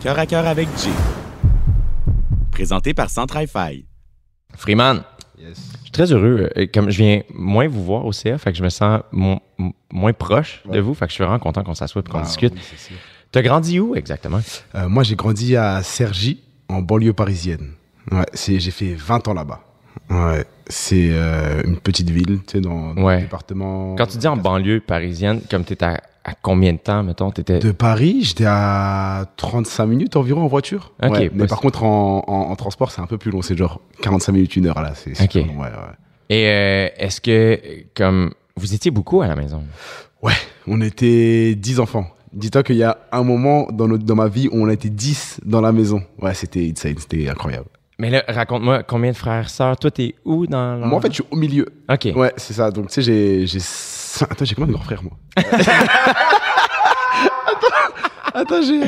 Cœur à cœur avec Jay. Présenté par Centrify. Freeman, Yes. je suis très heureux. euh, Comme je viens moins vous voir au CA, fait que je me sens moins proche de vous, fait que je suis vraiment content qu'on s'assoie et qu'on Ah, discute. oui, c'est sûr. T'as grandi où exactement? Euh, moi, j'ai grandi à Cergy, en banlieue parisienne. Ouais, j'ai fait 20 ans là-bas. Ouais, c'est euh, une petite ville, tu sais, dans, dans Ouais. le département. Quand tu dis en banlieue parisienne, comme t'étais à, à combien de temps, mettons? T'étais... De Paris, j'étais à 35 minutes environ en voiture. Ok, Ouais, mais par contre, en, en- en transport, c'est un peu plus long. C'est genre 45 minutes, une heure là. C'est Ok. super long, ouais, ouais. Et euh, est-ce que, comme, vous étiez beaucoup à la maison? Ouais, on était 10 enfants. Dis-toi qu'il y a un moment dans, notre, dans ma vie où on a été 10 dans la maison. Ouais, c'était insane, c'était incroyable. Mais là, raconte-moi, combien de frères, sœurs? Toi, t'es où dans la... Moi, en fait, je suis au milieu. OK. Ouais, c'est ça. Donc, tu sais, j'ai. Attends, j'ai combien de grands frères, moi Attends, attends j'ai.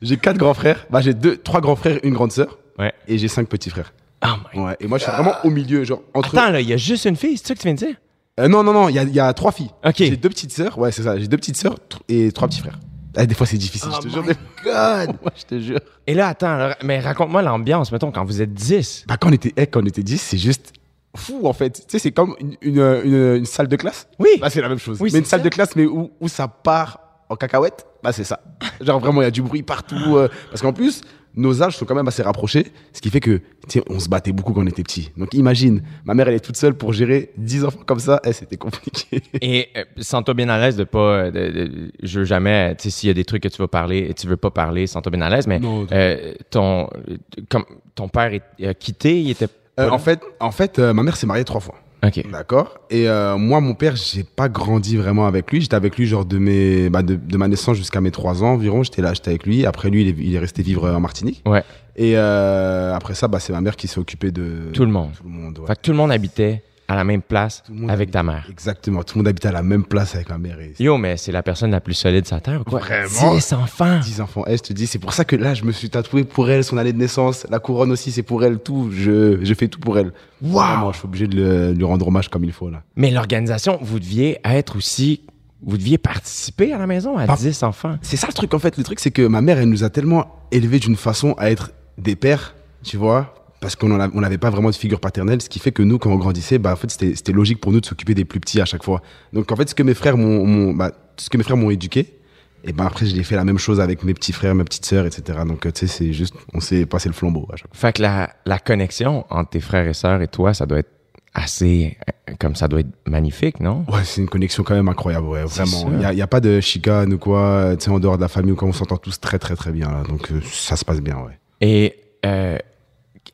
J'ai quatre grands frères. Bah, j'ai deux, trois grands frères, une grande sœur. Ouais. Et j'ai cinq petits frères. Oh my... Ouais. Et moi, je suis vraiment au milieu, genre entre. Attends, là, il y a juste une fille, c'est ça que tu viens de dire? Euh, non, non, non, il y a, y a trois filles. OK. J'ai deux petites sœurs. Ouais, c'est ça. J'ai deux petites sœurs et trois petits frères. Ah, des fois, c'est difficile, je te jure. Des- God! Ouais, je te jure. Et là, attends, mais raconte-moi l'ambiance, mettons, quand vous êtes 10. Bah, quand on était, eh, quand on était 10, c'est juste fou, en fait. Tu sais, c'est comme une, une, une- une salle de classe. Oui. Bah, c'est la même chose. Oui, mais une salle ça. de classe, mais où, où ça part en cacahuète, bah, c'est ça. Genre, vraiment, il y a du bruit partout. euh, parce qu'en plus, nos âges sont quand même assez rapprochés. Ce qui fait que, tu sais, on se battait beaucoup quand on était petits. Donc, imagine, ma mère, elle est toute seule pour gérer 10 enfants comme ça. Eh, c'était compliqué. Et euh, sens-toi bien à l'aise de pas. euh, de- de- je veux jamais. Tu sais, s'il y a des trucs que tu veux parler et tu veux pas parler, sens-toi bien à l'aise, mais Non, euh, ton, euh, comme, ton père est, a quitté, il était. Euh, en fait, en fait euh, ma mère s'est mariée trois fois. OK. D'accord. Et euh, moi, mon père, j'ai pas grandi vraiment avec lui. J'étais avec lui genre de mes, bah, de, de ma naissance jusqu'à mes trois ans environ. J'étais là, j'étais avec lui. Après lui, il est, il est resté vivre en Martinique. Ouais. Et euh, après ça, bah, c'est ma mère qui s'est occupée de Tout le monde. Tout le monde. ouais. Tout le monde habitait à la même place avec ta mère. Exactement. Tout le monde habitait à la même place avec ma mère. Et Yo, mais c'est la personne la plus solide sur la terre ou quoi? Vraiment? 10 enfants. 10 enfants. Eh, je te dis, c'est pour ça que là, je me suis tatoué pour elle son année de naissance. La couronne aussi, c'est pour elle. Tout. Je, je fais tout pour elle. Vraiment, je suis obligé de le- lui rendre hommage comme il faut là. Mais l'organisation, vous deviez être aussi. Vous deviez participer à la maison à Pas- 10 enfants. C'est ça le truc en fait. Le truc c'est que ma mère elle nous a tellement élevés d'une façon à être des pères, tu vois, parce qu'on n'avait pas vraiment de figure paternelle, ce qui fait que nous quand on grandissait, bah en fait c'était logique pour nous de s'occuper des plus petits à chaque fois. Donc en fait ce que mes frères m'ont bah, ce que mes frères m'ont éduqué, et ben après j'ai fait la même chose avec mes petits frères, mes petites sœurs, etc. Donc tu sais c'est juste on s'est passé le flambeau à chaque fois. Fait que la, la connexion entre tes frères et sœurs et toi, ça doit être assez. euh, Comme ça doit être magnifique, non? Ouais, c'est une connexion quand même incroyable, ouais, vraiment. Il n'y a, pas de chicane ou quoi, tu sais, en dehors de la famille, ou quoi, on s'entend tous très très très bien là. Donc euh, ça se passe bien, ouais. Et euh,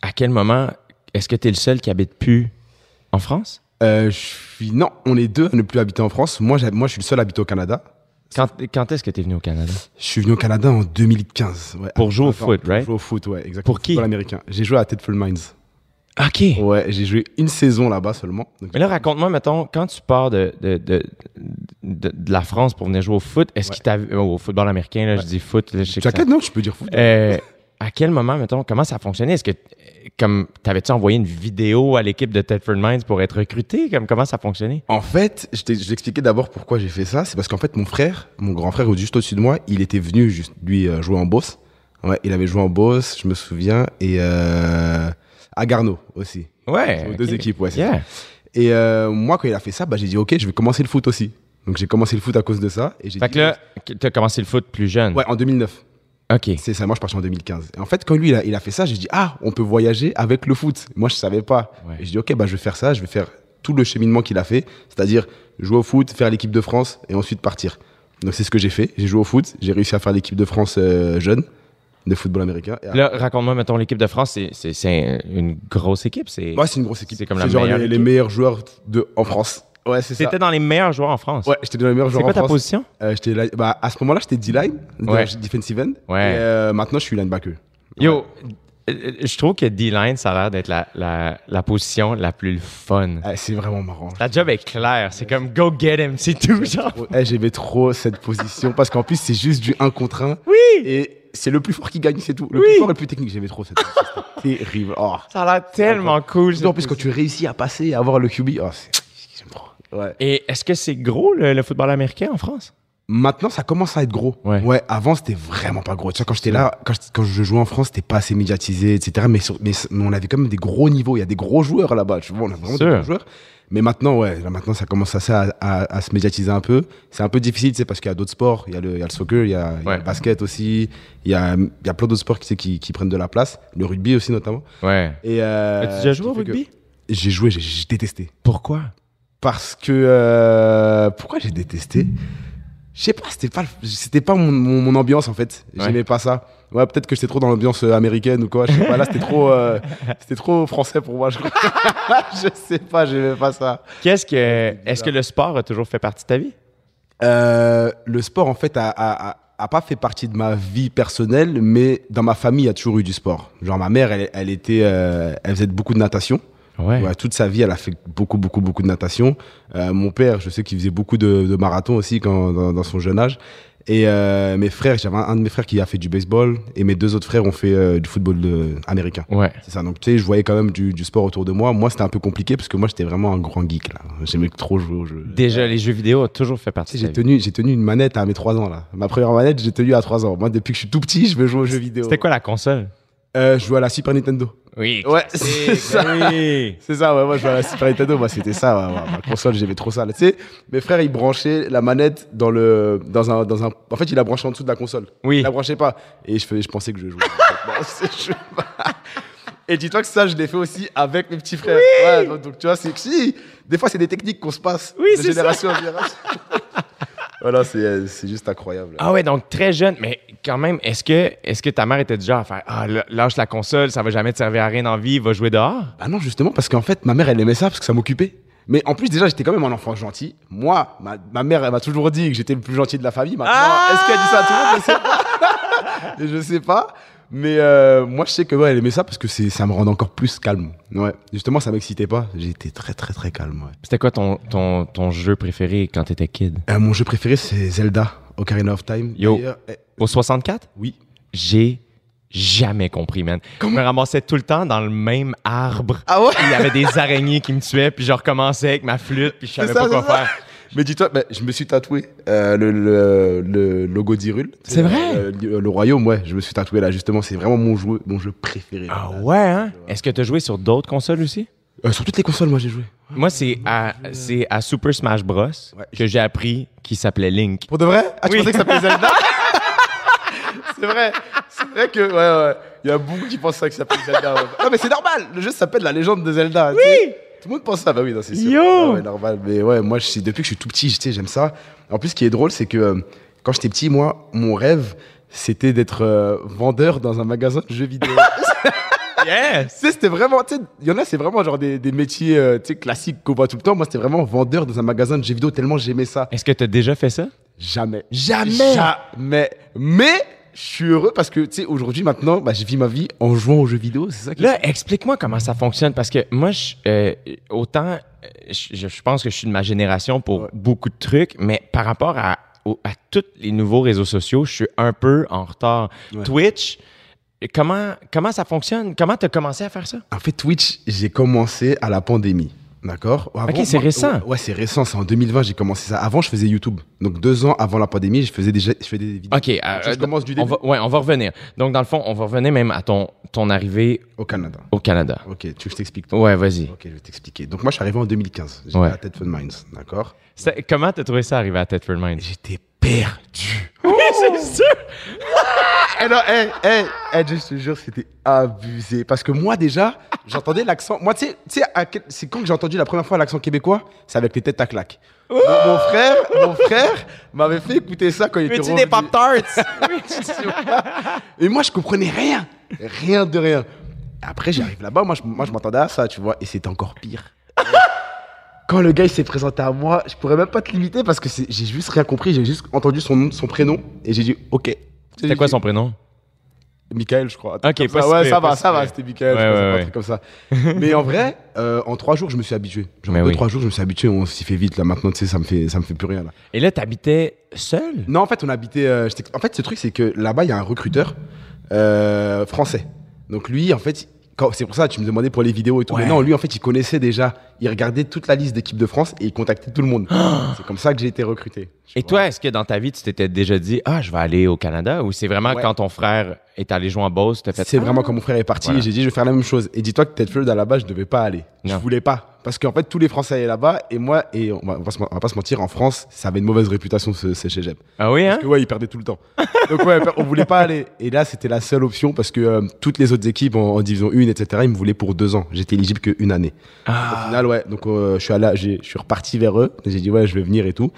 à quel moment est-ce que tu es le seul qui habite plus en France? Euh, je suis non, on est deux à ne plus habiter en France. Moi, moi, je suis le seul à habiter au Canada. Quand, quand est-ce que tu es venu au Canada? Je suis venu au Canada en 2015. ouais. Pour jouer au foot, pour right? Jouer au foot, ouais, exactement. Pour qui? Américain. J'ai joué à Thetford Mines. OK. Ouais, j'ai joué une saison là-bas seulement. Donc, Mais là, raconte-moi, mettons, quand tu pars de, de, de, de, de la France pour venir jouer au foot, est-ce Ouais. qu'il t'a au football américain, là, je dis foot, là, je sais Jacket, non, je peux dire foot. Euh, à quel moment, mettons, comment ça fonctionnait? Est-ce que, comme, t'avais-tu envoyé une vidéo à l'équipe de Tedford Mines pour être recruté? Comme, comment ça fonctionnait? En fait, je t'expliquais d'abord pourquoi j'ai fait ça. C'est parce qu'en fait, mon frère, mon grand frère juste au-dessus de moi, il était venu juste, lui euh, jouer en boss. Ouais, il avait joué en boss, je me souviens, et euh, à Garneau aussi. Ouais. Deux équipes, ouais. Et euh, moi, quand il a fait ça, bah, j'ai dit, OK, je vais commencer le foot aussi. Donc, j'ai commencé le foot à cause de ça. Et j'ai Fait dit, que là, t'as commencé le foot plus jeune. Ouais, en 2009. OK. C'est ça, moi, je suis parti en 2015. Et en fait, quand lui, il a, il a fait ça, j'ai dit, ah, on peut voyager avec le foot. Moi, je savais pas. Ouais. Et j'ai dit, OK, bah, je vais faire ça, je vais faire tout le cheminement qu'il a fait, c'est-à-dire jouer au foot, faire l'équipe de France et ensuite partir. Donc, c'est ce que j'ai fait. J'ai joué au foot, j'ai réussi à faire l'équipe de France euh, jeune de football américain. Et Là, raconte-moi, mettons, l'équipe de France, c'est- une grosse équipe. C'est Ouais, c'est une grosse équipe. C'est comme la genre meilleure les, les équipe. meilleurs joueurs de, en France. Ouais, c'est ça. T'étais dans les meilleurs joueurs en France. Ouais, j'étais dans les meilleurs C'est joueurs quoi en ta France. position? Euh, j'étais là- bah, à ce moment-là, j'étais D-line, Ouais. defensive end. Ouais. Et euh, maintenant, je suis linebacker. Yo, euh, je trouve que D-line, ça a l'air d'être la, la, la position la plus fun. Ouais, c'est vraiment marrant. La job est claire. C'est comme go get him, c'est tout, genre. Eh, J'aimais trop cette position parce qu'en plus, c'est juste du 1 contre 1. Oui! Et c'est le plus fort qui gagne, c'est tout. Le Oui. plus fort et le plus technique. J'aimais trop cette position. C'était terrible. Oh. Ça a l'air tellement cool. Surtout en plus, quand tu réussis à passer et avoir le QB, oh, c'est-. Ouais. Et est-ce que c'est gros le, le football américain en France? Maintenant, ça commence à être gros. Ouais. avant, c'était vraiment pas gros. Tu quand j'étais là, quand je, quand je jouais en France, c'était pas assez médiatisé, etc. Mais, sur- mais, mais on avait quand même des gros niveaux. Il y a des gros joueurs là-bas. Tu vois, on a vraiment des gros joueurs. Mais maintenant, ouais, là, maintenant, ça commence assez à, à- à se médiatiser un peu. C'est un peu difficile, tu sais, parce qu'il y a d'autres sports. Il y a le, il y a le soccer, il y a, il y a Ouais. le basket aussi. Il y a, il y a plein d'autres sports qui, tu qui, qui prennent de la place. Le rugby aussi, notamment. Ouais. Et, euh, As-tu déjà ce joué au rugby? J'ai joué, j'ai détesté. Pourquoi? Parce que euh, pourquoi j'ai détesté? Je sais pas, c'était pas c'était pas mon, mon, mon ambiance en fait. J'aimais Ouais. pas ça. Ouais, peut-être que j'étais trop dans l'ambiance euh, américaine ou quoi. Je sais pas. Là, c'était trop, euh, c'était trop français pour moi. Je, crois. je sais pas, j'aimais pas ça. Qu'est-ce que. Est-ce que le sport a toujours fait partie de ta vie? Euh, le sport en fait a, a, a- a pas fait partie de ma vie personnelle, mais dans ma famille, il y a toujours eu du sport. Genre ma mère, elle, elle était, euh, elle faisait beaucoup de natation. Ouais. Ouais, toute sa vie, elle a fait beaucoup, beaucoup, beaucoup de natation. Euh, mon père, je sais qu'il faisait beaucoup de, de marathon aussi quand, dans, dans son jeune âge. Et euh, mes frères, j'avais un, un de mes frères qui a fait du baseball et mes deux autres frères ont fait euh, du football de- américain. Ouais. C'est ça. Donc, tu sais, je voyais quand même du, du sport autour de moi. Moi, c'était un peu compliqué parce que moi, j'étais vraiment un grand geek. là. J'aimais trop jouer aux jeux. Déjà, les jeux vidéo ont toujours fait partie j'ai tenu, j'ai tenu une manette à mes 3 ans. là. Ma première manette, j'ai tenu à 3 ans. Moi, depuis que je suis tout petit, je veux jouer aux jeux vidéo. C'était quoi la console? Euh, Je jouais à la Super Nintendo. Oui. Ouais, c'est ça. Oui. C'est ça, ouais, moi je jouais à la Super Nintendo, moi c'était ça, ouais, ouais, ma console, j'aimais trop ça. Tu sais, mes frères ils branchaient la manette dans le, dans un, dans un, en fait il la branchait en dessous de la console. Oui. Il la branchait pas. Et je, fais, je pensais que je jouais. Non, Et dis-toi que ça, je l'ai fait aussi avec mes petits frères. Ouais, donc, donc, tu vois, c'est que si, des fois c'est des techniques qu'on se passe Oui, de c'est ça. génération en génération. Voilà, c'est, euh, c'est juste incroyable. Ah ouais, donc très jeune, mais quand même, est-ce que, est-ce que ta mère était genre à faire Ah, lâche la console, ça va jamais te servir à rien en vie, va jouer dehors? Bah non, justement, parce qu'en fait, ma mère, elle aimait ça parce que ça m'occupait. Mais en plus, déjà, j'étais quand même un enfant gentil. Moi, ma, ma mère, elle m'a toujours dit que j'étais le plus gentil de la famille. Maintenant, Ah est-ce qu'elle dit ça à tout le monde? Je sais pas. Je sais pas. Mais euh, moi, je sais que ouais, elle aimait ça parce que c'est, ça me rendait encore plus calme. Ouais. Justement, ça m'excitait pas. J'étais très, très, très calme. Ouais. C'était quoi ton, ton, ton jeu préféré quand t'étais kid? Euh, mon jeu préféré, c'est Zelda, Ocarina of Time. Yo. Eh, Au 64? oui. J'ai jamais compris, man. Je me ramassais tout le temps dans le même arbre. Ah ouais? Il y avait des araignées qui me tuaient, puis je recommençais avec ma flûte, puis je savais ça, pas quoi ça? faire. Mais dis-toi, bah, je me suis tatoué euh, le, le, le logo d'Hyrule. C'est vrai? Euh, le, le royaume, ouais. Je me suis tatoué là, justement. C'est vraiment mon jeu, mon jeu préféré. Ah ouais, hein? Est-ce que tu as joué sur d'autres consoles aussi? Euh, sur toutes les consoles, moi, j'ai joué. Moi, c'est à, c'est à Super Smash Bros. Ouais. que j'ai appris qu'il s'appelait Link. Pour de vrai? Ah, tu Oui. pensais que ça s'appelait Zelda? C'est vrai. C'est vrai que, ouais, ouais. Il y a beaucoup qui pensent ça que ça s'appelle Zelda. ouais. Non, mais c'est normal. Le jeu s'appelle La légende de Zelda. Oui Tout le monde pense ça. Bah oui, non, c'est sûr. Yo ouais, normal. Mais ouais, moi, je sais- depuis que je suis tout petit, j'aime ça. En plus, ce qui est drôle, c'est que euh, quand j'étais petit, moi, mon rêve, c'était d'être euh, vendeur dans un magasin de jeux vidéo. Yes! Tu sais, c'était vraiment, tu sais, il y en a, c'est vraiment genre des, des métiers, euh, tu sais, classiques qu'on voit tout le temps. Moi, c'était vraiment vendeur dans un magasin de jeux vidéo tellement j'aimais ça. Est-ce que tu as déjà fait ça? Jamais. Jamais? Jamais. Mais, je suis heureux parce que, tu sais, aujourd'hui, maintenant, bah, je vis ma vie en jouant aux jeux vidéo. C'est ça qui Là, explique-moi comment ça fonctionne parce que moi, je, euh, autant, euh, je, je pense que je suis de ma génération pour Ouais. beaucoup de trucs, mais par rapport à, au- à tous les nouveaux réseaux sociaux, je suis un peu en retard. Ouais. Twitch, comment, comment ça fonctionne? Comment tu as commencé à faire ça? En fait, Twitch, j'ai commencé à la pandémie. D'accord Avant, Ok, c'est récent. Ouais, ouais, c'est récent. C'est en 2020, j'ai commencé ça. Avant, je faisais YouTube. Donc, deux ans avant la pandémie, je faisais déjà je faisais des vidéos. OK. euh, je commence du on début. va, ouais, on va revenir. Donc, dans le fond, on va revenir même à ton, ton arrivée Au Canada. au Canada. Ok, tu veux que je t'explique Ouais, vas-y. Ok, je vais t'expliquer. Donc, moi, je suis arrivé en 2015. J'étais Ouais. à Tedford Mines. D'accord? Comment t'as trouvé ça arrivé à Thetford Mines? J'étais perdu. Oui, c'est sûr! Eh non, eh, eh, eh, je te jure, c'était abusé. Parce que moi, déjà, j'entendais l'accent. Moi, tu sais- c'est quand que j'ai entendu la première fois l'accent québécois C'est avec les têtes à claque. Mon, mon frère, mon frère m'avait fait écouter ça quand il était revenu. des Pop-Tarts? Et moi, je comprenais rien. Rien de rien. Après, j'arrive là-bas, moi, je, moi, je m'attendais à ça, tu vois, et c'était encore pire. Quand le gars il s'est présenté à moi, je pourrais même pas te limiter parce que j'ai juste rien compris, j'ai juste entendu son son prénom, et j'ai dit OK. C'était quoi son prénom? Michael, je crois. Ok, pas ça. Ouais, ça va, ça va, c'était Michael, Ouais, un truc comme ça. Mais en vrai, euh, en trois jours, je me suis habitué. Genre, Mais deux, oui. trois jours, je me suis habitué, on s'y fait vite, là, maintenant, tu sais, ça me fait, ça me fait plus rien, là. Et là, t'habitais seul? Non, en fait, on habitait. euh, en fait, ce truc, c'est que là-bas, il y a un recruteur euh, français. Donc lui, en fait, c'est pour ça, tu me demandais pour les vidéos et tout. Ouais. Mais non, lui, en fait, il connaissait déjà. Il regardait toute la liste d'équipes de France et il contactait tout le monde. c'est comme ça que j'ai été recruté. Et toi, est-ce que dans ta vie, tu t'étais déjà dit, ah, je vais aller au Canada? Ou c'est vraiment Ouais. quand ton frère est allé jouer en Beauce, t'as fait C'est Ah! vraiment quand mon frère est parti, Voilà. j'ai dit je vais faire la même chose. Et dis-toi que Tedford à la base je devais pas aller. Je Non. voulais pas parce qu'en fait tous les Français allaient là-bas et moi et on va, on va se- on va pas se mentir en France ça avait une mauvaise réputation ce, ce cégep. Ah oui, hein? Parce que ouais ils perdaient tout le temps. Donc ouais on voulait pas aller et là c'était la seule option parce que euh, toutes les autres équipes en, en division 1 etc ils me voulaient pour deux ans. J'étais éligible qu'une année. Ah. Au final ouais donc euh, je suis allé je suis reparti vers eux j'ai dit ouais je vais venir et tout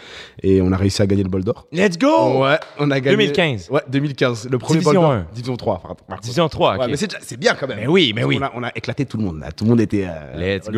et on a réussi à gagner le bol d'or. Let's go! Ouais on a gagné. 2015. Ouais 2015 le premier Division bol d'or. 1. Division 3 par- par contre. Division 3, ok. Ouais, mais c'est bien quand même. Mais oui, mais oui. On a, on a éclaté tout le monde. Là. Tout le monde était. euh, Let's on-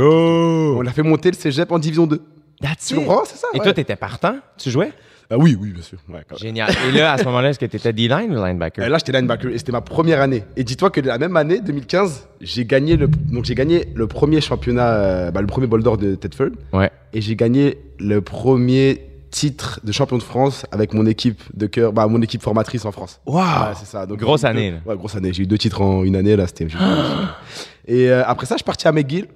go! On a fait monter le cégep en division 2. That's Tu it. comprends C'est ça Et ouais. toi, t'étais partant? Tu jouais? Ah oui, oui, bien sûr. Ouais, quand même. Génial. Et là, à ce moment-là, est-ce que t'étais D-line ou linebacker? Euh, Là, j'étais linebacker et c'était ma première année. Et dis-toi que la même année, 2015, j'ai gagné le donc j'ai gagné le premier championnat, euh, bah, le premier bol d'or de Tedford, Ouais. et j'ai gagné le premier titre de champion de France avec mon équipe de cœur, bah mon équipe formatrice en France. Wow! Ouais, c'est ça. Donc, Grosse année, deux- là. Ouais, grosse année. J'ai eu deux titres en une année là. C'était. magnifique. et euh, après ça, je suis parti à McGill,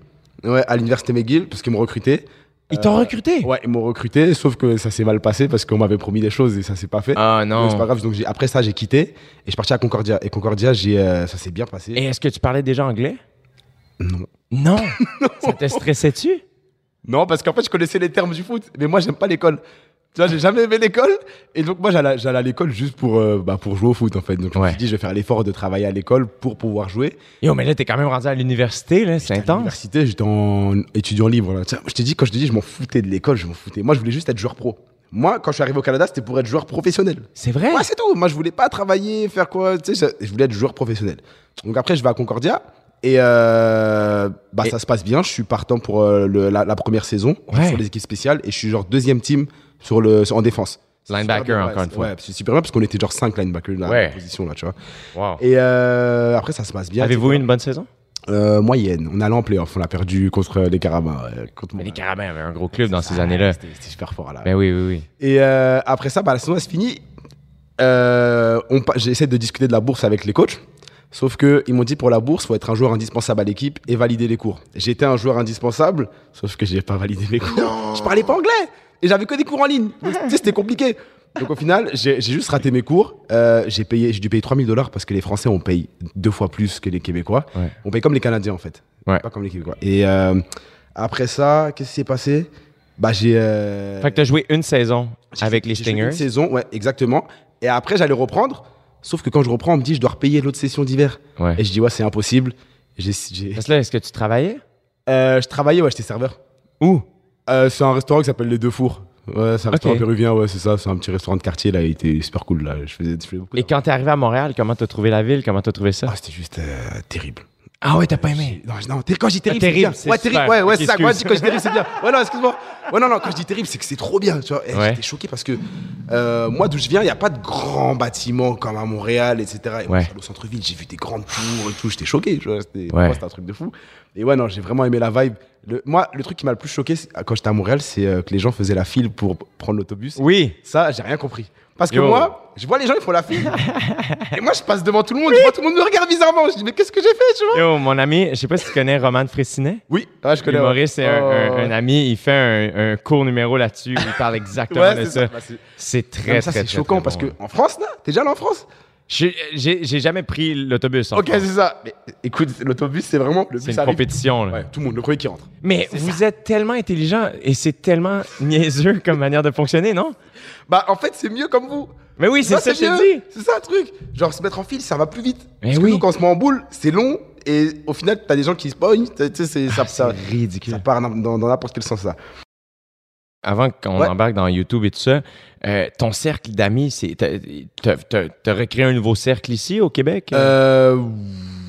ouais, à l'université McGill, parce qu'ils m'ont recruté. Ils t'ont Euh, recruté? Ouais, ils m'ont recruté, sauf que ça s'est mal passé parce qu'on m'avait promis des choses et ça s'est pas fait. Ah Mais non. C'est pas grave. Donc j'ai- après ça, j'ai quitté et je suis parti à Concordia. Et Concordia, j'ai, euh, ça s'est bien passé. Et est-ce que tu parlais déjà anglais? Non. Non. Ça te stressait-tu? Non, parce qu'en fait, je connaissais les termes du foot, mais moi, j'aime pas l'école. Tu vois, j'ai jamais aimé l'école. Et donc, moi, j'allais à l'école juste pour, euh, bah, pour jouer au foot, en fait. Donc, je me suis dit, je vais faire l'effort de travailler à l'école pour pouvoir jouer. Yo, mais là, t'es quand même rendu à l'université, là. C'est À intense. l'université, j'étais en étudiant libre. Là. Tiens, je te dis, quand je te dis, je m'en foutais de l'école, je m'en foutais. Moi, je voulais juste être joueur pro. Moi, quand je suis arrivé au Canada, c'était pour être joueur professionnel. C'est vrai? Ouais, c'est tout. Moi, je voulais pas travailler, faire quoi. Tu sais, je voulais être joueur professionnel. Donc après, je vais à Concordia. Et, euh, bah, Et- ça se passe bien. Je suis partant pour euh, le- la, la première saison Ouais. sur les équipes spéciales. Et je suis genre deuxième team sur le, sur- en défense. C'est Linebacker, encore une fois. Ouais, c'est super bien parce qu'on était genre 5 linebackers dans Ouais. la position là, tu vois. Wow. Et euh, après, ça se passe bien. Avez-vous eu une bonne saison? Euh, moyenne. On allait en playoff. On a perdu contre les Carabins. contre Mais les Carabins avaient un gros club dans ces Ah, années-là. C'était super fort là. Ben oui, oui, oui. Et euh, après ça, bah, la saison elle se finit. Euh, J'essaie de discuter de la bourse avec les coachs. Sauf que ils m'ont dit pour la bourse, faut être un joueur indispensable à l'équipe et valider les cours. J'étais un joueur indispensable, sauf que j'ai pas validé mes cours. Je parlais pas anglais et j'avais que des cours en ligne. Donc, tu sais, c'était compliqué. Donc au final, j'ai juste raté mes cours. Euh, j'ai payé, j'ai dû payer 3000 dollars parce que les Français on paye deux fois plus que les Québécois. Ouais. On paye comme les Canadiens en fait, Ouais. pas comme les Québécois. Et euh, après ça, qu'est-ce qui s'est passé? Bah j'ai. euh, Fait que t'as joué une saison avec les joué Une Stingers. saison, ouais, exactement. Et après, j'allais reprendre. Sauf que quand je reprends, on me dit, je dois repayer l'autre session d'hiver. Ouais. Et je dis, ouais, c'est impossible. J'ai, Parce là, est-ce que tu travaillais? Euh, je travaillais, ouais, j'étais serveur. Où? Euh, c'est un restaurant qui s'appelle Les Deux Fours. Ouais, c'est un restaurant péruvien, ouais, c'est ça. C'est un petit restaurant de quartier, là. Il était super cool, là. Je faisais, je faisais beaucoup. Et quand t'es arrivé à Montréal, comment t'as trouvé la ville? Comment t'as trouvé ça? Ah, c'était juste euh, terrible. Ah ouais, t'as pas aimé? Non, non, quand je dis terrible, Ah, c'est terrible, bien. Ouais, terrible, ouais, ouais, c'est ça. Quand je dis excuse. quand je dis terrible, c'est bien. Ouais, non, excuse-moi. Ouais, non, non, quand je dis terrible, c'est que c'est trop bien, tu vois. Ouais. J'étais choqué parce que euh, moi, d'où je viens, il n'y a pas de grands bâtiments comme à Montréal, etc. Et moi, Ouais. au centre-ville, j'ai vu des grandes tours et tout. J'étais choqué, tu vois. C'était, pour Ouais. moi, c'était un truc de fou. Et ouais, non, j'ai vraiment aimé la vibe. Le, moi, le truc qui m'a le plus choqué quand j'étais à Montréal, c'est euh, que les gens faisaient la file pour prendre l'autobus. Oui. Ça, j'ai rien compris. Parce que Yo. moi, je vois les gens, ils font la file. et moi, je passe devant tout le monde. Je vois tout le monde me regarde bizarrement. Je dis, mais qu'est-ce que j'ai fait, tu vois? Yo, mon ami, je sais pas si tu connais Roman Fressinet. Oui, ouais, je connais. L'humoriste, c'est un, Oh, un- ami, il fait un, un court numéro là-dessus il parle exactement Ouais, de ça. ça. Bah, c'est- très, très, c'est très, choquant très parce que en France, là, t'es déjà allé en France? J'ai- jamais pris l'autobus. Ok, c'est ça. Mais écoute, l'autobus, c'est vraiment le C'est bus une arrive. compétition. Là. Ouais, tout le monde, le premier qui rentre. Mais vous êtes tellement intelligent et c'est tellement niaiseux comme manière de fonctionner, non? Bah, en fait, c'est mieux comme vous. Mais oui, c'est ça que je. C'est ça le truc. Genre, se mettre en file, ça va plus vite. Mais Parce oui. que nous, quand on se met en boule, c'est long et au final, t'as des gens qui se pognent. Tu sais, c'est- ça, ça, C'est ridicule. ça part dans dans- dans n'importe quel sens, ça. Avant qu'on Ouais. embarque dans YouTube et tout ça, euh, ton cercle d'amis, c'est t'as- recréé un nouveau cercle ici au Québec? Euh,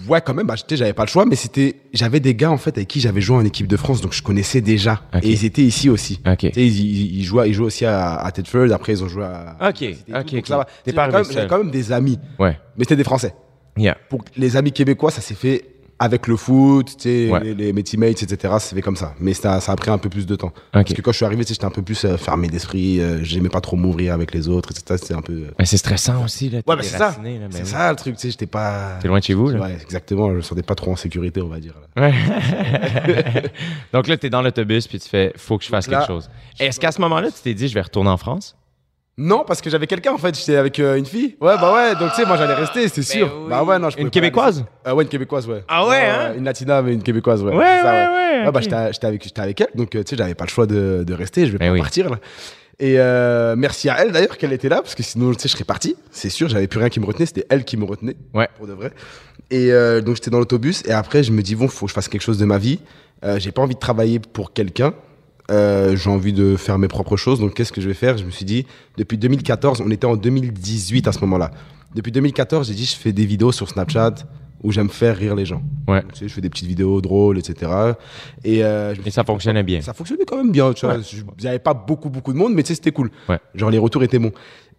ouais, quand même. Bah, j'avais pas le choix, mais c'était, j'avais des gars en fait avec qui j'avais joué en équipe de France, donc je connaissais déjà. Et ils étaient ici aussi. Ils, ils, ils jouaient, ils jouaient aussi à, à Tedford. Après, ils ont joué à. Ok, ok, donc ça va. T'es J'avais pas quand même des amis, Ouais. mais c'était des Français. Yeah. Pour les amis québécois, ça s'est fait avec le foot, tu sais, Ouais. les, les- mes teammates, etc. C'est fait comme ça. Mais ça, ça a pris un peu plus de temps. Parce que quand je suis arrivé, tu sais, j'étais un peu plus euh, fermé d'esprit. euh, J'aimais pas trop m'ouvrir avec les autres, etc. C'était un peu. euh, Mais c'est stressant aussi, là. Ouais, bah, c'est ça. ben c'est oui. ça le truc, tu sais, j'étais pas. T'es loin de chez vous, là. Ouais, exactement. Je me sentais pas trop en sécurité, on va dire. là. Ouais. Donc là, t'es dans l'autobus, puis tu fais, faut que je fasse là, quelque chose. Est-ce qu'à ce moment-là, tu t'es dit, je vais retourner en France? Non, parce que j'avais quelqu'un en fait. J'étais avec euh, une fille. Ouais, bah ouais. Donc tu sais, moi j'allais rester, c'est sûr. oui. Bah ouais, non, je pouvais Une pas Québécoise? Euh, ouais, une québécoise, ouais. Ah ouais, hein? Une latina, mais une québécoise, ouais. Ouais, C'est ça, ouais, ouais, bah j'étais j'étais avec, j'étais avec elle, donc euh, tu sais, j'avais pas le choix de, de rester. Je vais Eh pas oui. partir là. Et euh, merci à elle d'ailleurs qu'elle était là, parce que sinon, tu sais, je serais parti. C'est sûr, j'avais plus rien qui me retenait. C'était elle qui me retenait. Ouais. Pour de vrai. Et euh, donc j'étais dans l'autobus et après je me dis bon, faut que je fasse quelque chose de ma vie. Euh, j'ai pas envie de travailler pour quelqu'un. Euh, j'ai envie de faire mes propres choses. Donc, qu'est-ce que je vais faire? Je me suis dit, depuis 2014, on était en 2018 à ce moment-là. Depuis 2014, j'ai dit, je fais des vidéos sur Snapchat où j'aime faire rire les gens. Ouais. Donc, tu sais, je fais des petites vidéos drôles, etc. Et, euh, je me Et ça dit, fonctionnait bien. ça fonctionnait quand même bien. Tu vois. Ouais. Pas beaucoup, beaucoup de monde, mais tu sais, c'était cool. Ouais. Genre, les retours étaient bons.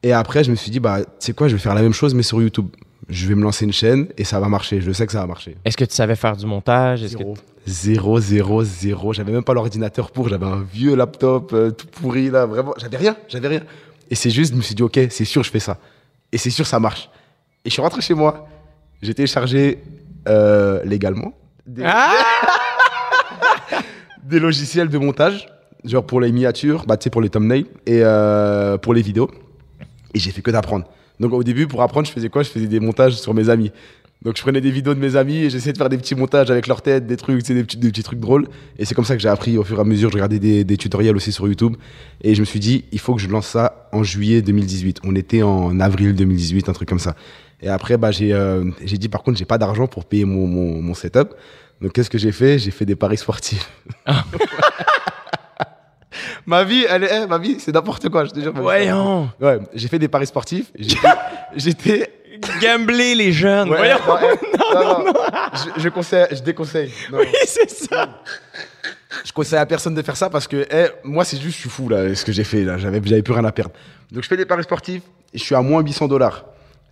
Et après, je me suis dit, bah, tu sais quoi, je vais faire la même chose, mais sur YouTube. Je vais me lancer une chaîne et ça va marcher. Je sais que ça va marcher. Est-ce que tu savais faire du montage? Est-ce que Zéro. Zéro, zéro, zéro. J'avais même pas l'ordinateur pour. J'avais un vieux laptop euh, tout pourri, là. Vraiment, j'avais rien. J'avais rien. Et c'est juste, je me suis dit, OK, c'est sûr, je fais ça. Et c'est sûr, ça marche. Et je suis rentré chez moi. J'ai téléchargé euh, légalement des, Ah! des logiciels de montage, genre pour les miniatures, bah, pour les thumbnails et euh, pour les vidéos. Et j'ai fait que d'apprendre. Donc au début, pour apprendre, je faisais quoi? Je faisais des montages sur mes amis. Donc je prenais des vidéos de mes amis et j'essayais de faire des petits montages avec leur tête, des trucs, des petits, des trucs drôles. Et c'est comme ça que j'ai appris au fur et à mesure. Je regardais des, tutoriels aussi sur YouTube. Et je me suis dit, il faut que je lance ça en juillet 2018. On était en avril 2018, un truc comme ça. Et après, bah, j'ai euh, j'ai dit, par contre, j'ai pas d'argent pour payer mon, mon, mon setup. Donc qu'est-ce que j'ai fait? J'ai fait des paris sportifs. ma vie, elle est, ma vie, c'est n'importe quoi, je te jure. Voyons! Ouais, j'ai fait des paris sportifs. J'étais-. Gambler les jeunes! Ouais, Voyons! non, non, non, Je, je conseille, je déconseille. Oui, c'est ça! Je conseille à personne de faire ça parce que eh, moi, c'est juste, je suis fou là, ce que j'ai fait là. J'avais, j'avais plus rien à perdre. Donc, je fais des paris sportifs et je suis à moins 800 dollars.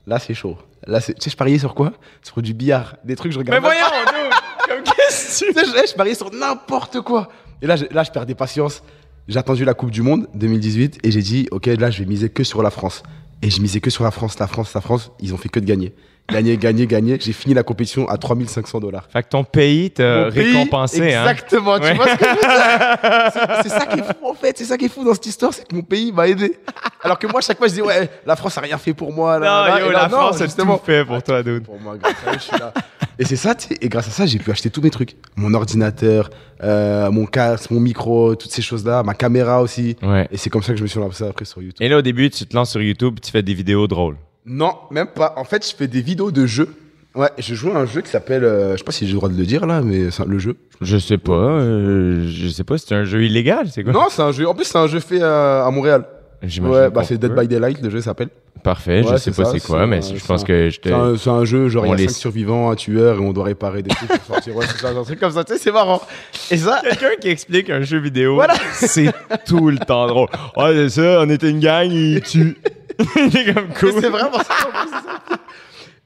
Là, c'est chaud. Là, c'est, tu sais, je pariais sur quoi? Sur du billard, des trucs, je Mais regarde. même voyons, dude! Comme qu'est-ce que tu... Je, eh, je pariais sur n'importe quoi. Et là, je, là, je perdais patience. J'ai attendu la Coupe du Monde 2018 et j'ai dit, OK, là, je vais miser que sur la France. Et je misais que sur la France, la France, la France. Ils ont fait que de gagner. Gagner, gagner, gagner. J'ai fini la compétition à 3500 dollars. Fait que ton pays pays, récompensé, hein? Exactement, tu Ouais. vois ce que je veux dire? C'est- ça qui est fou en fait, c'est ça qui est fou dans cette histoire, c'est que mon pays m'a aidé. Alors que moi, chaque fois, je dis ouais, la France a rien fait pour moi. là, Non, là. yo, Et là, la non, France a tout fait pour toi, dude. Pour moi, grâce à je suis là. Et c'est ça, et grâce à ça, j'ai pu acheter tous mes trucs. Mon ordinateur, euh, mon casque, mon micro, toutes ces choses-là, ma caméra aussi. Ouais. Et c'est comme ça que je me suis lancé après sur YouTube. Et là, au début, tu te lances sur YouTube, tu fais des vidéos drôles. Non, même pas. En fait, je fais des vidéos de jeux. Ouais, je joue à un jeu qui s'appelle, euh, je sais pas si j'ai le droit de le dire là, mais c'est un- le jeu. Je sais pas, euh, je sais pas, c'est un jeu illégal, c'est quoi? Non, c'est un jeu. En plus, c'est un jeu fait euh, à Montréal. J'imagine Ouais, bah qu'on c'est Dead peut. by Daylight, le jeu s'appelle. Parfait, je Ouais, sais c'est pas ça, c'est quoi, c'est mais un- je c'est pense un- que je te... C'est un, c'est un jeu, genre il On y a les- 5 survivants, un tueur, et on doit réparer des trucs pour sortir. Ouais, c'est ça, un truc comme ça, tu sais, c'est marrant. Et ça, Quelqu'un qui explique un jeu vidéo, Voilà. c'est tout le temps drôle. Ouais, c'est ça, on était une gang, il tue. c'est comme cool. c'est vraiment ça.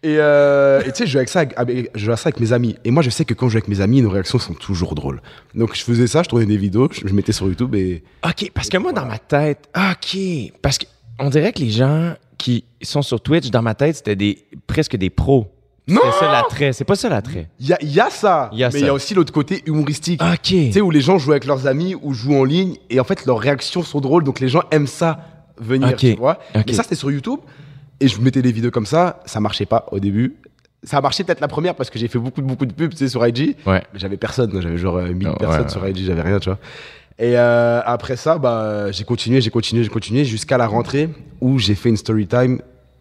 Et euh, et tu sais, je joue avec ça avec, avec- je à ça avec mes amis. Et moi, je sais que quand je joue avec mes amis, nos réactions sont toujours drôles. Donc, je faisais ça, je tournais des vidéos, je, je mettais sur YouTube et. OK, parce que moi, dans ma tête, OK, parce que on dirait que les gens qui sont sur Twitch, dans ma tête, c'était des presque des pros. Non! C'est ça l'attrait, c'est pas ça l'attrait. Il y a, il y a ça, Il y a mais il y a aussi l'autre côté humoristique. OK. Tu sais, où les gens jouent avec leurs amis ou jouent en ligne et en fait, leurs réactions sont drôles, donc les gens aiment ça venir, Ok. tu vois. Mais ça, c'était sur YouTube et je mettais des vidéos comme ça, ça marchait pas au début. Ça a marché peut-être la première parce que j'ai fait beaucoup, beaucoup de pubs, tu sais, sur IG. Ouais. Mais j'avais personne, j'avais genre euh, 1000 Ouais, personnes ouais. sur IG, j'avais rien, tu vois. Et euh, après ça, bah, j'ai continué, j'ai continué, j'ai continué jusqu'à la rentrée où j'ai fait une story time.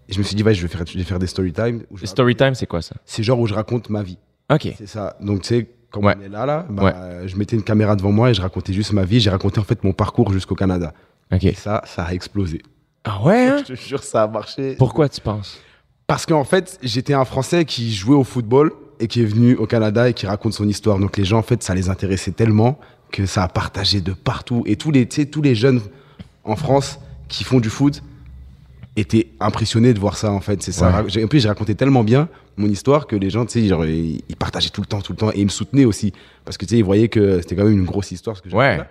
Et je me suis dit, ouais, je vais faire, je vais faire des story time. je- Story time, c'est quoi ça? C'est genre où je raconte ma vie. OK. C'est ça. Donc, tu sais, quand Ouais. on est là, là, bah, je mettais une caméra devant moi et je racontais juste ma vie. J'ai raconté en fait mon parcours jusqu'au Canada. OK. Et ça, ça a explosé. Ah ouais, hein? Je te jure, ça a marché. Pourquoi tu penses? Parce qu'en fait, j'étais un Français qui jouait au football et qui est venu au Canada et qui raconte son histoire. Donc, les gens, en fait, ça les intéressait tellement que ça a partagé de partout. Et tous les, tous les jeunes en France qui font du foot, étaient impressionnés de voir ça en fait. C'est ça. Ouais. En plus, j'ai raconté tellement bien mon histoire que les gens, tu sais, genre, ils ils partageaient tout le temps, tout le temps, et ils me soutenaient aussi parce que tu sais, ils voyaient que c'était quand même une grosse histoire ce que Ouais.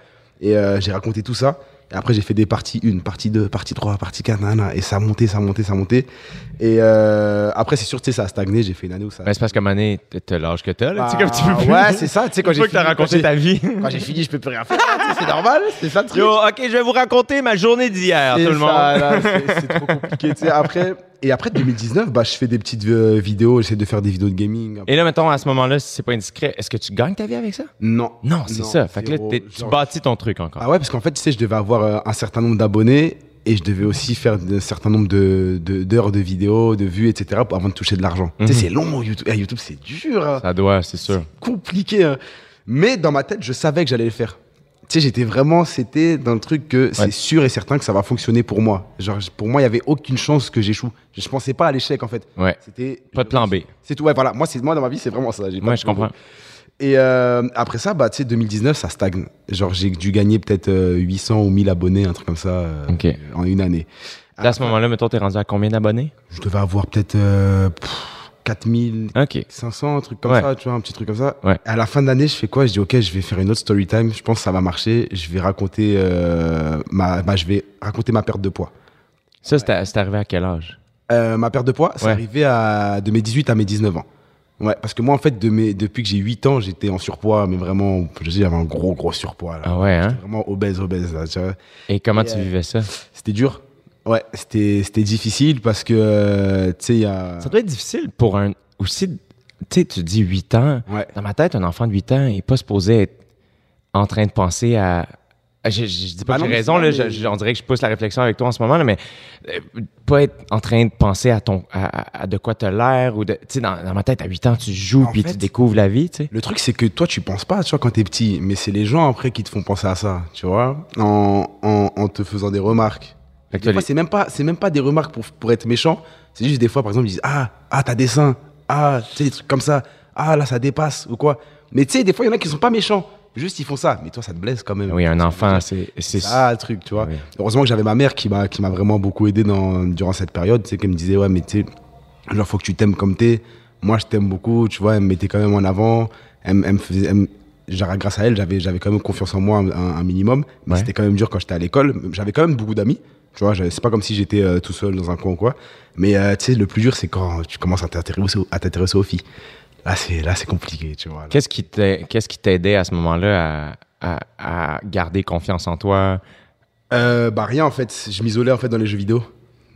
Et euh, j'ai raconté tout ça. Et après, j'ai fait des parties 1, partie 2, partie 3, partie 4, nanana, et ça a monté, ça a monté, ça a monté. Et euh, après, c'est sûr, tu sais, ça a stagné. J'ai fait une année où ça. Ben, c'est parce qu'à un donné, t'as- l'âge que t'as, là. tu sais, comme tu peux Ah, plus. Ouais, c'est ça. Tu sais, quand j'ai que t'as raconté ta vie. Quand j'ai fini, je peux plus rien faire. c'est normal. C'est ça le truc. Yo, ok, je vais vous raconter ma journée d'hier, tout le monde. c'est trop compliqué. tu sais. Après, et après 2019, bah, je fais des petites euh, vidéos. J'essaie de faire des vidéos de gaming. Et là, mettons, à ce moment-là, si c'est pas indiscret, est-ce que tu gagnes ta vie avec ça? Non. Non, c'est ça. Fait que là, t'es- tu Genre- bâtis ton truc encore. Ah ouais, parce qu'en fait, tu sais, je devais avoir euh, un certain nombre d'abonnés et je devais aussi faire un certain nombre de- de- d'heures de, vidéos, de vues, etc. pour- avant de toucher de l'argent. Mhm. Tu sais, c'est long, YouTube. Eh, YouTube, c'est dur. hein. Ça doit, c'est sûr. compliqué. hein. Mais dans ma tête, je savais que j'allais le faire. Tu sais, j'étais vraiment, c'était dans le truc que Ouais. c'est sûr et certain que ça va fonctionner pour moi. Genre, pour moi, il y avait aucune chance que j'échoue. Je, je pensais pas à l'échec, en fait. Ouais. C'était. Pas de plan B. C'est tout. Ouais, voilà. Moi, c'est moi dans ma vie, c'est vraiment ça. Ouais, je comprends. Et euh, après ça, bah, tu sais, 2019, ça stagne. Genre, j'ai dû gagner peut-être euh, 800 ou 1000 abonnés, un truc comme ça, euh, en une année. À ce moment-là, mettons, t'es rendu à combien d'abonnés? Je devais avoir peut-être euh, pff, 4000, Ok. 500, un truc comme Ouais. ça, tu vois, un petit truc comme ça. Ouais. À la fin de l'année, je fais quoi? Je dis, ok, je vais faire une autre story time. Je pense que ça va marcher. Je vais raconter euh, ma, bah, je vais raconter ma perte de poids. Ça, c'était c'est arrivé à quel âge? Euh, ma perte de poids, c'est Ouais. arrivé à, de mes 18 à mes 19 ans. Ouais, parce que moi, en fait, de mes, depuis que j'ai 8 ans, j'étais en surpoids, mais vraiment, je j'avais un gros, gros surpoids. Là. Ah ouais, hein? Vraiment obèse, obèse. Là, tu vois. Et comment Et, tu euh, vivais ça? C'était dur. Ouais, c'était c'était difficile parce que, euh, tu sais, il y a. Ça doit être difficile pour un. Aussi, tu sais, tu dis 8 ans. Ouais. Dans ma tête, un enfant de 8 ans n'est pas supposé être en train de penser à. Je, je- je dis pas Bah que j'ai raison, là, je- on dirait que je pousse la réflexion avec toi en ce moment, là, mais euh, pas être en train de penser à ton à, de quoi t'as l'air ou de. Tu sais, dans, dans ma tête, à 8 ans, tu joues En puis fait- tu découvres la vie, tu sais. Le truc, c'est que toi, tu penses pas, tu vois, quand t'es petit, mais c'est les gens après qui te font penser à ça, tu vois, en, en, en te faisant des remarques. Des fois, c'est même pas, c'est même pas des remarques pour, pour être méchant. C'est juste des fois, par exemple, ils disent ah ah t'as des seins, ah tu sais des trucs comme ça, ah là ça dépasse ou quoi. Mais tu sais, des fois, il y en a qui sont pas méchants, juste ils font ça. Mais toi, ça te blesse quand même. Oui, un enfant, c'est. c'est- ça le truc, tu vois. Oui. Heureusement que j'avais ma mère qui m'a qui m'a vraiment beaucoup aidé dans, durant cette période, tu sais, qui me disait ouais mais tu sais, genre faut que tu t'aimes comme t'es. Moi je t'aime beaucoup, tu vois, elle me mettait quand même en avant, elle, me- elle me faisait, elle me- grâce à elle j'avais j'avais quand même confiance en moi un, un minimum, mais Ouais. c'était quand même dur quand j'étais à l'école. J'avais quand même beaucoup d'amis, tu vois, c'est pas comme si j'étais euh, tout seul dans un coin ou quoi. Mais euh, tu sais le plus dur c'est quand tu commences à t'intéresser aux- à t'intéresser aux filles. Là c'est là c'est compliqué, tu vois. Qu'est-ce qui t'a- t'aidait à ce moment-là à, à, à garder confiance en toi? Euh, bah rien en fait, je m'isolais en fait dans les jeux vidéo.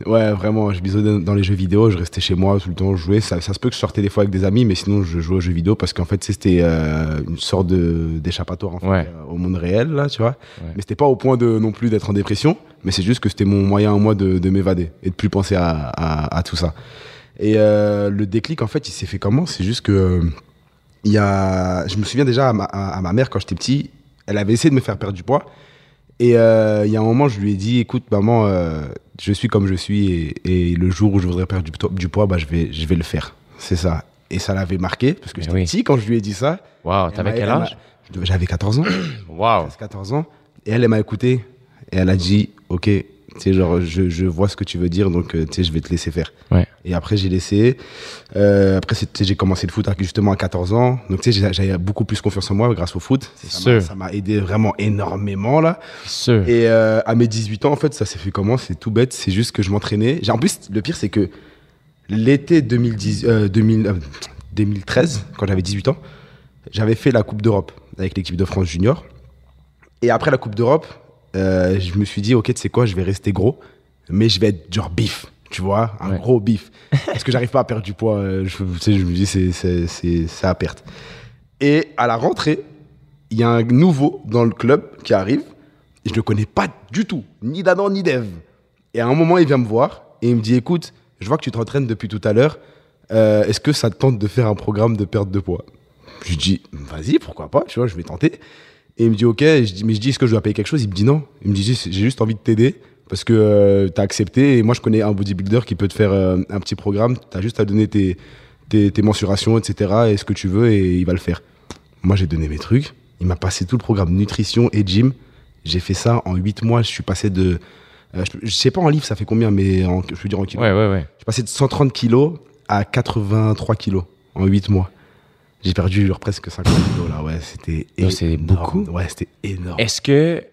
Ouais, vraiment, je m'isolais dans les jeux vidéo, je restais chez moi tout le temps, je jouais. Ça, ça se peut que je sortais des fois avec des amis, mais sinon je jouais aux jeux vidéo parce qu'en fait c'était euh, une sorte d'échappatoire en fait, Ouais. euh, au monde réel, là, tu vois. Ouais. Mais c'était pas au point de non plus d'être en dépression, mais c'est juste que c'était mon moyen à moi de, de m'évader et de plus penser à, à- à tout ça. Et euh, le déclic en fait, il s'est fait comment? C'est juste que il y a, je me souviens déjà à ma, à- à ma mère quand j'étais petit, elle avait essayé de me faire perdre du poids. Et euh, il y a un moment, je lui ai dit, écoute, maman, euh, je suis comme je suis, et, et le jour où je voudrais perdre du, poids, bah, je, vais, je vais le faire. C'est ça. Et ça l'avait marqué, parce que Mais j'étais oui. petit quand je lui ai dit ça. Wow, Elle t'avais quel âge? J'avais 14 ans. Wow. 14 ans. Et elle, elle m'a écouté. Et elle a dit, ok, tu sais, genre, je, je vois ce que tu veux dire, donc, euh, tu sais, je vais te laisser faire. Ouais. Et après, j'ai laissé. Euh, après, c'est- tu sais, j'ai commencé le foot à- justement à 14 ans. Donc, tu sais, j'avais beaucoup plus confiance en moi grâce au foot. Ça m'a- aidé vraiment énormément, là. Sûr. Et euh, à mes 18 ans, en fait, ça s'est fait comment? C'est tout bête, c'est juste que je m'entraînais. En plus, le pire, c'est que l'été 2010, euh, 2000, 2013, quand j'avais 18 ans, j'avais fait la Coupe d'Europe avec l'équipe de France Junior. Et après la Coupe d'Europe, euh, je me suis dit, ok, tu sais quoi, je vais rester gros, mais je vais être genre bif, tu vois, un Ouais. gros bif. Parce que j'arrive pas à perdre du poids. euh, Je, tu sais, je me dis, c'est- c'est c'est- c'est à perte. Et à la rentrée, il y a un nouveau dans le club qui arrive. Et je le connais pas du tout, ni d'Adam ni d'Eve. Et à un moment, il vient me voir et il me dit Écoute, je vois que tu t'entraînes depuis tout à l'heure. Euh, Est-ce que ça te tente de faire un programme de perte de poids? Je lui dis Vas-y, pourquoi pas, tu vois, je vais tenter. Et il me dit Ok, Et je dis, mais je dis Est-ce que je dois payer quelque chose? Il me dit Non. Il me dit J'ai juste envie de t'aider parce que tu as accepté. Et moi, je connais un bodybuilder qui peut te faire euh, un petit programme. Tu as juste à donner tes, tes, tes mensurations, etc. et ce que tu veux, et il va le faire. Moi, j'ai donné mes trucs. Il m'a passé tout le programme nutrition et gym. J'ai fait ça en 8 mois. Je suis passé de Euh, je, je sais pas en livres, ça fait combien, mais en, je veux dire en kilos. Ouais, ouais, ouais. Je suis passé de 130 kilos à 83 kilos en 8 mois. J'ai perdu genre presque 50 kilos là, ouais, c'était c'est énorme. beaucoup? Ouais, c'était énorme. Est-ce que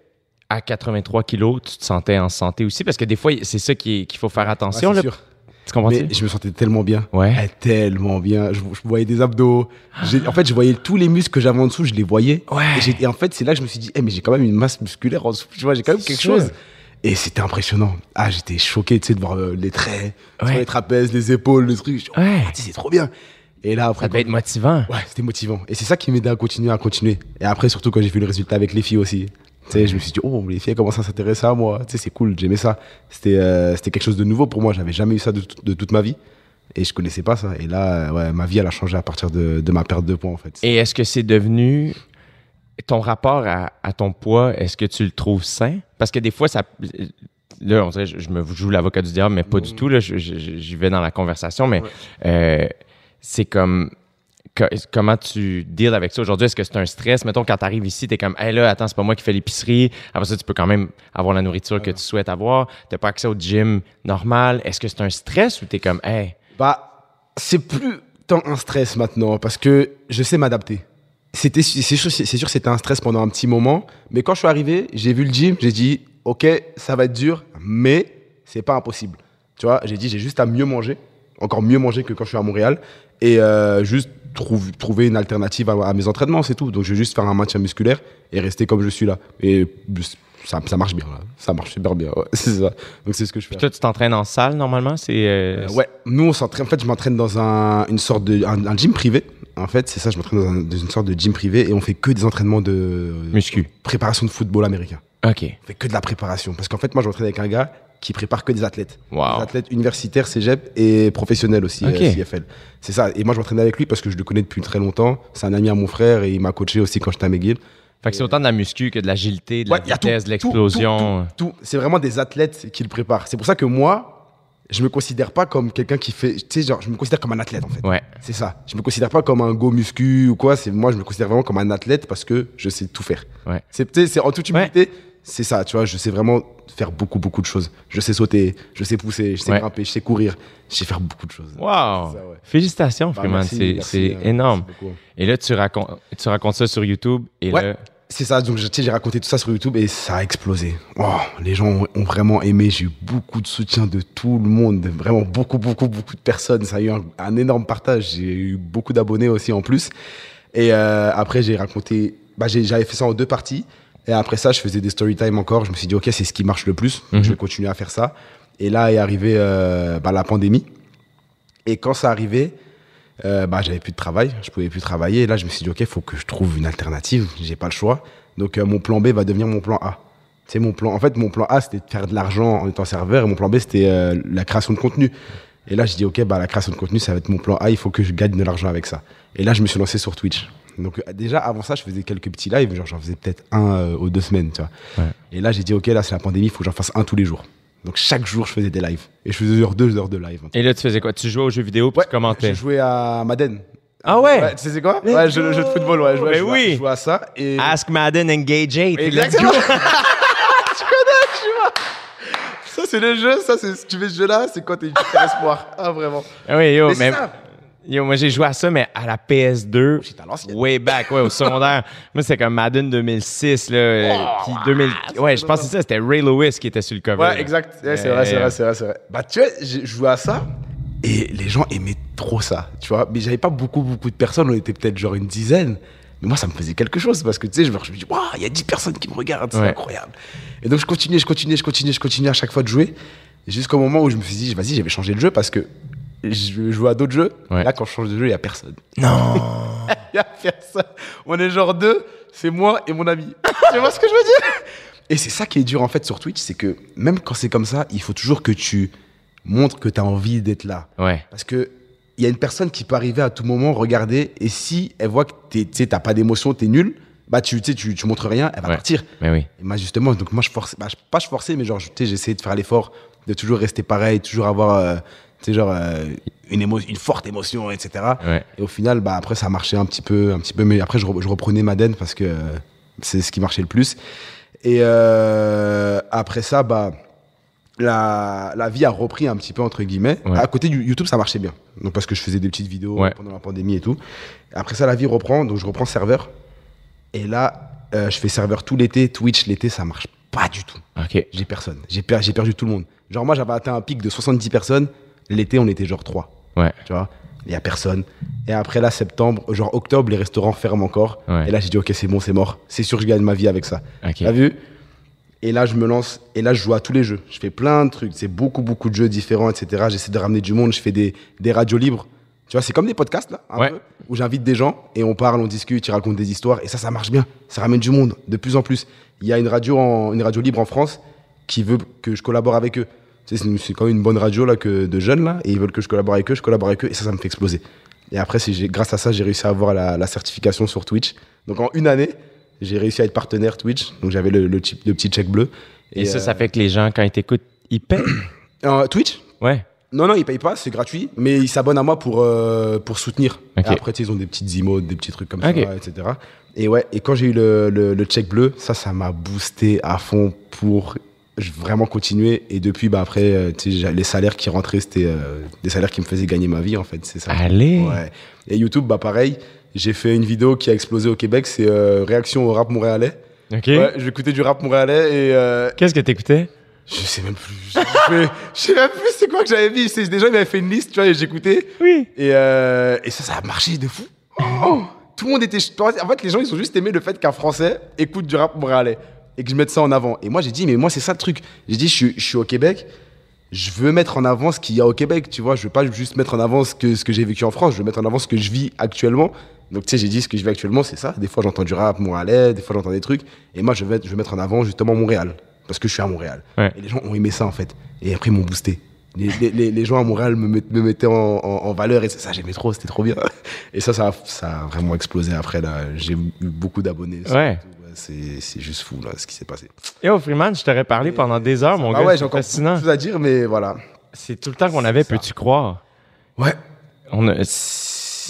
à 83 kilos, tu te sentais en santé aussi? Parce que des fois, c'est ça qui est- qu'il faut faire attention. Ouais, là. sûr. Tu comprends-tu? Mais je me sentais tellement bien. Ouais. Eh, tellement bien. Je, je voyais des abdos. En fait, je voyais tous les muscles que j'avais en dessous, je les voyais. Ouais. Et, en fait, c'est là que je me suis dit, eh, mais j'ai quand même une masse musculaire en dessous. Tu vois, j'ai quand même quelque sûr. chose. Et c'était impressionnant. Ah, j'étais choqué, tu sais, de voir euh, les traits, Ouais. les trapèzes, les épaules. Je dis, Ouais. Ah, c'est trop bien. Et là, après. Ça devait être motivant. Ouais, c'était motivant. Et c'est ça qui m'aidait à continuer, à continuer. Et après, surtout quand j'ai vu le résultat avec les filles aussi. Tu sais, je me suis dit, oh, les filles commencent à s'intéresser à moi. Tu sais, c'est cool, j'aimais ça. C'était euh, c'était quelque chose de nouveau pour moi. J'avais jamais eu ça de, de toute ma vie. Et je connaissais pas ça. Et là, euh, ouais, ma vie, elle a changé à partir de, de ma perte de poids, en fait. Et est-ce que c'est devenu ton rapport à, à ton poids, est-ce que tu le trouves sain? Parce que des fois, ça. Là, on dirait, je, je me joue l'avocat du diable, mais pas du tout. J'y vais dans la conversation, mais euh, c'est comme. co- comment tu deals avec ça aujourd'hui? Est-ce que c'est un stress? Mettons, quand tu arrives ici, tu es comme, hey là, attends, c'est pas moi qui fais l'épicerie. Après ça, tu peux quand même avoir la nourriture que tu souhaites avoir. Tu pas accès au gym normal. Est-ce que c'est un stress ou tu es comme, hey, Bah, c'est plus tant un stress maintenant parce que je sais m'adapter. C'était, c'est sûr, c'est sûr, c'était un stress pendant un petit moment, mais quand je suis arrivé, j'ai vu le gym, j'ai dit, ok, ça va être dur, mais c'est pas impossible. Tu vois, j'ai dit, j'ai juste à mieux manger, encore mieux manger que quand je suis à Montréal, et euh, juste trouve- trouver une alternative à, à mes entraînements, c'est tout. Donc, je vais juste faire un maintien musculaire et rester comme je suis là. Et ça, ça marche bien, là. ça marche super bien. ouais, c'est ça. Donc, c'est ce que je fais. toi, tu t'entraînes en salle normalement? C'est. euh, Euh, ouais, nous on s'entraîne. En fait, je m'entraîne dans un, une sorte de un, un gym privé. En fait, c'est ça, je m'entraîne dans, un- dans une sorte de gym privé et on fait que des entraînements de Muscu. préparation de football américain. OK. On fait que de la préparation parce qu'en fait, moi, je m'entraîne avec un gars qui prépare que des athlètes. Wow. Des athlètes universitaires, cégep et professionnels aussi, Ok. euh, CFL. C'est ça. Et moi, je m'entraîne avec lui parce que je le connais depuis très longtemps. C'est un ami à mon frère et il m'a coaché aussi quand j'étais à McGill. Fait que c'est autant de la muscu que de l'agilité, de la Ouais, tout, vitesse, de l'explosion. Tout, tout, tout. C'est vraiment des athlètes qui le préparent. C'est pour ça que moi, je me considère pas comme quelqu'un qui fait. Tu sais, genre, je me considère comme un athlète en fait. Ouais. C'est ça. Je me considère pas comme un go muscu ou quoi. C'est moi, je me considère vraiment comme un athlète parce que je sais tout faire. Ouais. C'est c'est en toute humilité. C'est ça, tu vois. Je sais vraiment faire beaucoup, beaucoup de choses. Je sais sauter, je sais pousser, je sais Ouais. grimper, je sais courir, je sais faire beaucoup de choses. Wow! Ouais. Félicitations, Bah, Freeman. C'est hein, énorme. Et là, tu racontes, tu racontes ça sur YouTube. Et Ouais. là, C'est ça, donc j'ai raconté tout ça sur YouTube et ça a explosé. Oh, les gens ont, ont vraiment aimé, j'ai eu beaucoup de soutien de tout le monde, vraiment beaucoup, beaucoup, beaucoup de personnes. Ça a eu un, un énorme partage, j'ai eu beaucoup d'abonnés aussi en plus. Et euh, après, j'ai raconté, bah, j'avais fait ça en deux parties. Et après ça, je faisais des story time encore. Je me suis dit, ok, c'est ce qui marche le plus, Mhm. je vais continuer à faire ça. Et là est arrivé euh, bah, la pandémie. Et quand ça arrivait, euh, bah, j'avais plus de travail, je pouvais plus travailler. Et là, je me suis dit, OK, il faut que je trouve une alternative. J'ai pas le choix. Donc, euh, mon plan B va devenir mon plan A. Sais, mon plan, en fait, mon plan A, c'était de faire de l'argent en étant serveur. Et mon plan B, c'était la création de contenu. Et là, je dis, OK, bah, la création de contenu, ça va être mon plan A. Il faut que je gagne de l'argent avec ça. Et là, je me suis lancé sur Twitch. Donc, euh, déjà, avant ça, je faisais quelques petits lives. Genre, j'en faisais peut-être un euh, aux deux semaines, tu vois. Ouais. Et là, j'ai dit, OK, là, c'est la pandémie, il faut que j'en fasse un tous les jours. Donc, chaque jour, je faisais des lives. Et je faisais genre deux heures de live. et là, tu faisais quoi? Tu jouais aux jeux vidéo puis Ouais, tu commentais? J'ai joué à Madden. Ah ouais? tu sais c'est quoi? Let's Ouais, je- le jeu de football, ouais. Je jouais, Mais je jouais- oui. je jouais à ça. Et... Ask Madden Engage 8. Exactement. tu connais, tu vois. Ça, c'est le jeu, ça, c'est, si tu fais ce jeu-là, c'est quand t'es une espoir. Ah, vraiment. Ah oui, yo, Mais mais, c'est ça. Yo, moi, j'ai joué à ça, mais à la PS2. J'étais. Way back, ouais, au secondaire. moi, c'était comme Madden 2006, là. euh, puis 2000... Ouais, je pense que c'est ça, c'était Ray Lewis qui était sur le cover. Ouais, là. exact. Ouais, c'est Euh, vrai, c'est vrai, c'est vrai, vrai. Bah, tu vois, j'ai joué à ça. Et les gens aimaient trop ça, tu vois. Mais j'avais pas beaucoup, beaucoup de personnes. On était peut-être genre une dizaine. Mais moi, ça me faisait quelque chose parce que, tu sais, je me je me dis, waouh, il y a 10 personnes qui me regardent, c'est Ouais. incroyable. Et donc, je continuais, je continuais, je continuais, je continuais à chaque fois de jouer. Jusqu'au moment où je me suis dit, vas-y, j'avais changé de jeu parce que je jouais à d'autres jeux. Ouais. Là, quand je change de jeu, il y a personne. Non! Il y a personne. On est genre deux, c'est moi et mon ami. tu vois ce que je veux dire? Et c'est ça qui est dur en fait sur Twitch, c'est que même quand c'est comme ça, il faut toujours que tu montres que tu as envie d'être là. Ouais. Parce que il y a une personne qui peut arriver à tout moment, regarder, et si elle voit que tu t'as pas d'émotion, t'es nul, bah tu, sais, tu, tu montres rien, elle va Ouais. partir. Mais oui. Et moi justement, donc moi je forçais, bah, pas je forçais, mais genre, tu sais, j'essayais de faire l'effort de toujours rester pareil, toujours avoir, euh, sais, genre, euh, une, émo- une forte émotion, etc. Ouais. Et au final, bah, après, ça marchait un petit peu, un petit peu, mais après, je, re- je reprenais Madden parce que euh, c'est ce qui marchait le plus. Et euh, après ça, bah, la, la vie a repris un petit peu, entre guillemets. Ouais. À côté du YouTube, ça marchait bien. Donc, parce que je faisais des petites vidéos Ouais. pendant la pandémie et tout. Après ça, la vie reprend. Donc, je reprends serveur. Et là, je fais serveur tout l'été. Twitch, l'été, ça marche pas du tout. J'ai personne. J'ai per- j'ai perdu tout le monde. Genre, moi, j'avais atteint un pic de 70 personnes. L'été, on était genre 3. Ouais. Tu vois Il y a personne. Et après, là, septembre, genre octobre, les restaurants ferment encore. Ouais. Et là, j'ai dit, OK, c'est bon, c'est mort. C'est sûr que je gagne ma vie avec ça. OK. T'as vu? Et là, je me lance. Et là, je joue à tous les jeux. Je fais plein de trucs. C'est beaucoup, beaucoup de jeux différents, etc. J'essaie de ramener du monde. Je fais des, des radios libres. Tu vois, c'est comme des podcasts, là, un Ouais. peu, où j'invite des gens et on parle, on discute, ils racontent des histoires. Et ça, ça marche bien. Ça ramène du monde, de plus en plus. Il y a une radio, en- une radio libre en France qui veut que je collabore avec eux. Tu sais, c'est quand même une bonne radio là, que, de jeunes, là. Et ils veulent que je collabore avec eux. Je collabore avec eux. Et ça, ça me fait exploser. Et après, grâce à ça, j'ai réussi à avoir la, la certification sur Twitch. Donc, en une année, j'ai réussi à être partenaire Twitch. Donc, j'avais le, le, le petit check bleu. Et, ça, ça fait que les gens, quand ils t'écoutent, ils paient. Euh, Twitch? Ouais. Non, non, ils payent pas, c'est gratuit, mais ils s'abonnent à moi pour, euh, pour soutenir. Et après, ils ont des petites emotes, des petits trucs comme ça, etc. Et ouais, et quand j'ai eu le, le, le check bleu, ça, ça m'a boosté à fond pour vraiment continuer. Et depuis, bah, après, euh, les salaires qui rentraient, c'était euh, des salaires qui me faisaient gagner ma vie, en fait, c'est ça. Allez. Ouais. Et YouTube, bah, pareil, j'ai fait une vidéo qui a explosé au Québec, c'est euh, réaction au rap montréalais. OK. Ouais, j'écoutais du rap montréalais et euh, Qu'est-ce que t'écoutais? je sais même plus. Je sais même plus c'est quoi que j'avais mis. C'est- Déjà, ils m'avaient fait une liste, tu vois, et j'écoutais. Oui. Et, et ça, ça a marché de fou. Oh tout le monde était. En fait, les gens, ils ont juste aimé le fait qu'un Français écoute du rap montréalais et que je mette ça en avant. Et moi, j'ai dit, mais moi, c'est ça le truc. J'ai dit, je suis, je suis au Québec. Je veux mettre en avant ce qu'il y a au Québec, tu vois. Je veux pas juste mettre en avant ce que, ce que j'ai vécu en France. Je veux mettre en avant ce que je vis actuellement. Donc, tu sais, j'ai dit, ce que je vis actuellement, c'est ça. Des fois, j'entends du rap montréalais, des fois, j'entends des trucs. Et moi, je veux, je veux mettre en avant justement Montréal. Parce que je suis à Montréal. Ouais. Et les gens ont aimé ça, en fait. Et après, ils m'ont boosté. Les, les- les- gens à Montréal me, met- me mettaient en, en- en valeur et ça, ça, j'aimais trop, c'était trop bien. Et ça, ça a, ça a vraiment explosé après. J'ai eu beaucoup d'abonnés. Ouais. C'est juste fou là, ce qui s'est passé. Yo, Freeman, je t'aurais parlé pendant des heures, mon ah gars. ouais, c'est j'ai encore beaucoup à dire, mais voilà. C'est tout le temps qu'on avait, peux-tu croire? Ouais. On a-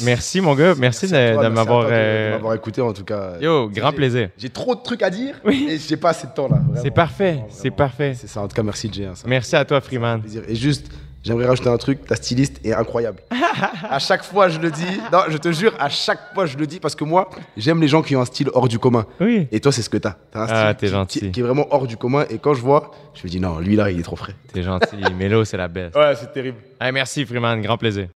Merci, mon gars. Merci, de, de merci m'avoir. de- euh, m'avoir écouté en tout cas. Yo, grand plaisir. J'ai trop de trucs à dire Oui. et j'ai pas assez de temps là. C'est parfait, c'est parfait. C'est ça, en tout cas, merci Jay. hein. Merci à toi, Freeman. Et juste, j'aimerais rajouter un truc, ta styliste est incroyable. à chaque fois, je le dis. Non, je te jure, à chaque fois, je le dis parce que moi, j'aime les gens qui ont un style hors du commun. Oui. Et toi, c'est ce que t'as. T'as un style Ah, t'es qui- gentil. Qui, qui est vraiment hors du commun. Et quand je vois, je me dis non, lui là, il est trop frais. T'es gentil. Mélo, c'est la bête. Ouais, c'est terrible. Hey, merci, Freeman. Grand plaisir.